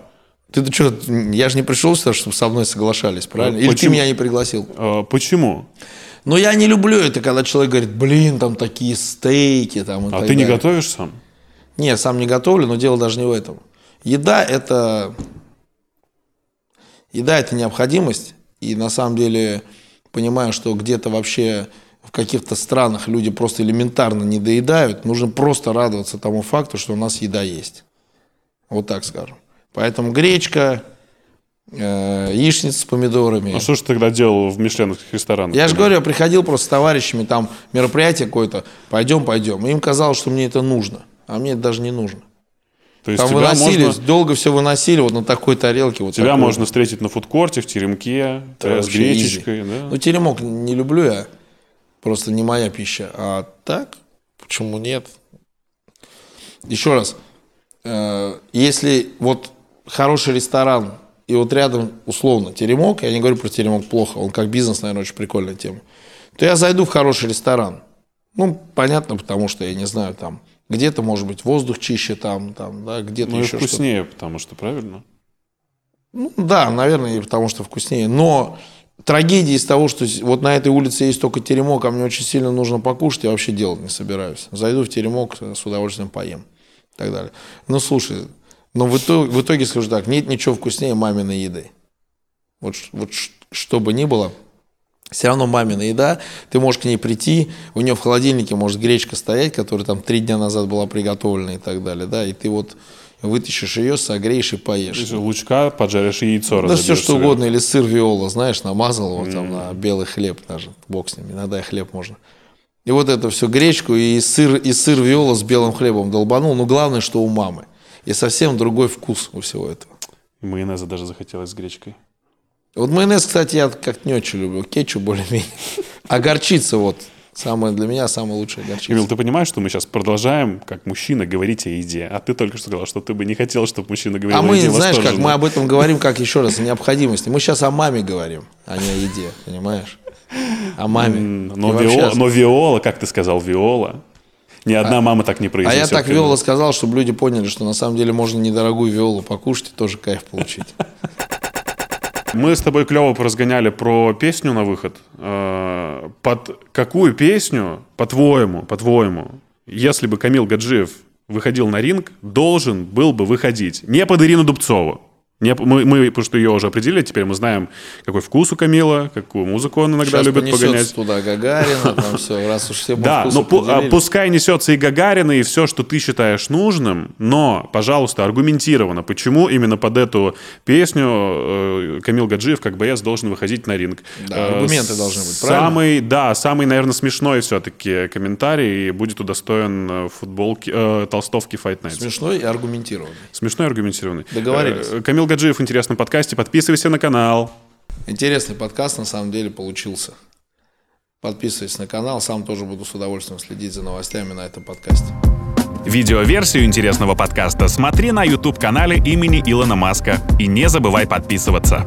Ты, ты что, я же не пришел сюда, чтобы со мной соглашались, правильно? А Или ты почему? меня не пригласил? А, почему? Но я не люблю это, когда человек говорит, блин, там такие стейки. Там, А ты не далее». готовишь сам? Не, сам не готовлю, но дело даже не в этом. Еда это еда это необходимость, и на самом деле понимаю, что где-то вообще в каких-то странах люди просто элементарно не доедают. Нужно просто радоваться тому факту, что у нас еда есть. Вот так скажем. Поэтому гречка, э, яичница с помидорами. А что же ты тогда делал в мишленовских ресторанах? Я же говорю, я приходил просто с товарищами, там мероприятие какое-то, пойдем, пойдем. И им казалось, что мне это нужно, а мне это даже не нужно. То есть Там выносили, можно, долго все выносили вот на такой тарелке. Вот тебя такой. можно встретить на фудкорте, в теремке, Это э, с гречечкой. easy. Да? Ну, теремок не люблю я, просто не моя пища. А так, почему нет? Еще раз, э, если вот хороший ресторан и вот рядом, условно, теремок, я не говорю про теремок плохо, он как бизнес, наверное, очень прикольная тема, то я зайду в хороший ресторан. Ну, понятно, потому что, я не знаю, там, где-то, может быть, воздух чище там, там да, где-то Ну и еще что-то. вкуснее, потому что, правильно? Ну, да, наверное, и потому что вкуснее. Но трагедия из того, что вот на этой улице есть только теремок, а мне очень сильно нужно покушать, я вообще делать не собираюсь. Зайду в теремок, с удовольствием поем. И так далее. Ну, слушай, но в итоге, в итоге скажу так, нет ничего вкуснее маминой еды. Вот, вот что бы ни было, все равно мамина еда, ты можешь к ней прийти, у нее в холодильнике может гречка стоять, которая там три дня назад была приготовлена и так далее, да, и ты вот вытащишь ее, согреешь и поешь. Же лучка поджаришь яйцо Да все что угодно, или сыр виола, знаешь, намазал его там на белый хлеб даже, бог с ним, иногда и хлеб можно. И вот это все гречку и сыр, и сыр виола с белым хлебом долбанул, но главное, что у мамы. И совсем другой вкус у всего этого. И майонеза даже захотелось с гречкой. Вот майонез, кстати, я как не очень люблю, кетчуп более-менее. [laughs] А горчица вот, самая для меня самая лучшая горчица. Кирилл, ты понимаешь, что мы сейчас продолжаем, как мужчина, говорить о еде, а ты только что сказал, что ты бы не хотел, чтобы мужчина говорил А о мы, еде знаешь, как восторженно. мы об этом говорим, как еще раз, о [laughs] необходимости. Мы сейчас о маме говорим, а не о еде, понимаешь? О маме. И Но, вообще виола, о- но виола, как ты сказал, виола. Ни одна мама так не А произнесет. я так виола сказал, чтобы люди поняли, что на самом деле можно недорогую виолу покушать и тоже кайф получить. [laughs] Мы с тобой клево поразгоняли про песню на выход. Э, Под какую песню, по-твоему, по-твоему, если бы Камил Гаджиев выходил на ринг, должен был бы выходить не под Ирину Дубцову. Не, мы, мы, потому что ее уже определили, теперь мы знаем, какой вкус у Камила, какую музыку он иногда Сейчас любит погонять. туда Гагарина, там [laughs] все, раз уж все Да, но пу- а, пускай несется и Гагарина, и все, что ты считаешь нужным, но, пожалуйста, аргументированно, почему именно под эту песню э, Камил Гаджиев, как боец, должен выходить на ринг. Да, Э, аргументы должны быть? Самый, да, самый, наверное, смешной все-таки комментарий будет удостоен э, футболки, толстовки Fight Night. Смешной и аргументированный. Смешной и аргументированный. Договорились. Камил Гаджиев в интересном подкасте. Подписывайся на канал. Интересный подкаст на самом деле получился. Подписывайтесь на канал, сам тоже буду с удовольствием следить за новостями на этом подкасте. Видеоверсию интересного подкаста смотри на YouTube-канале имени Илона Маска. И не забывай подписываться.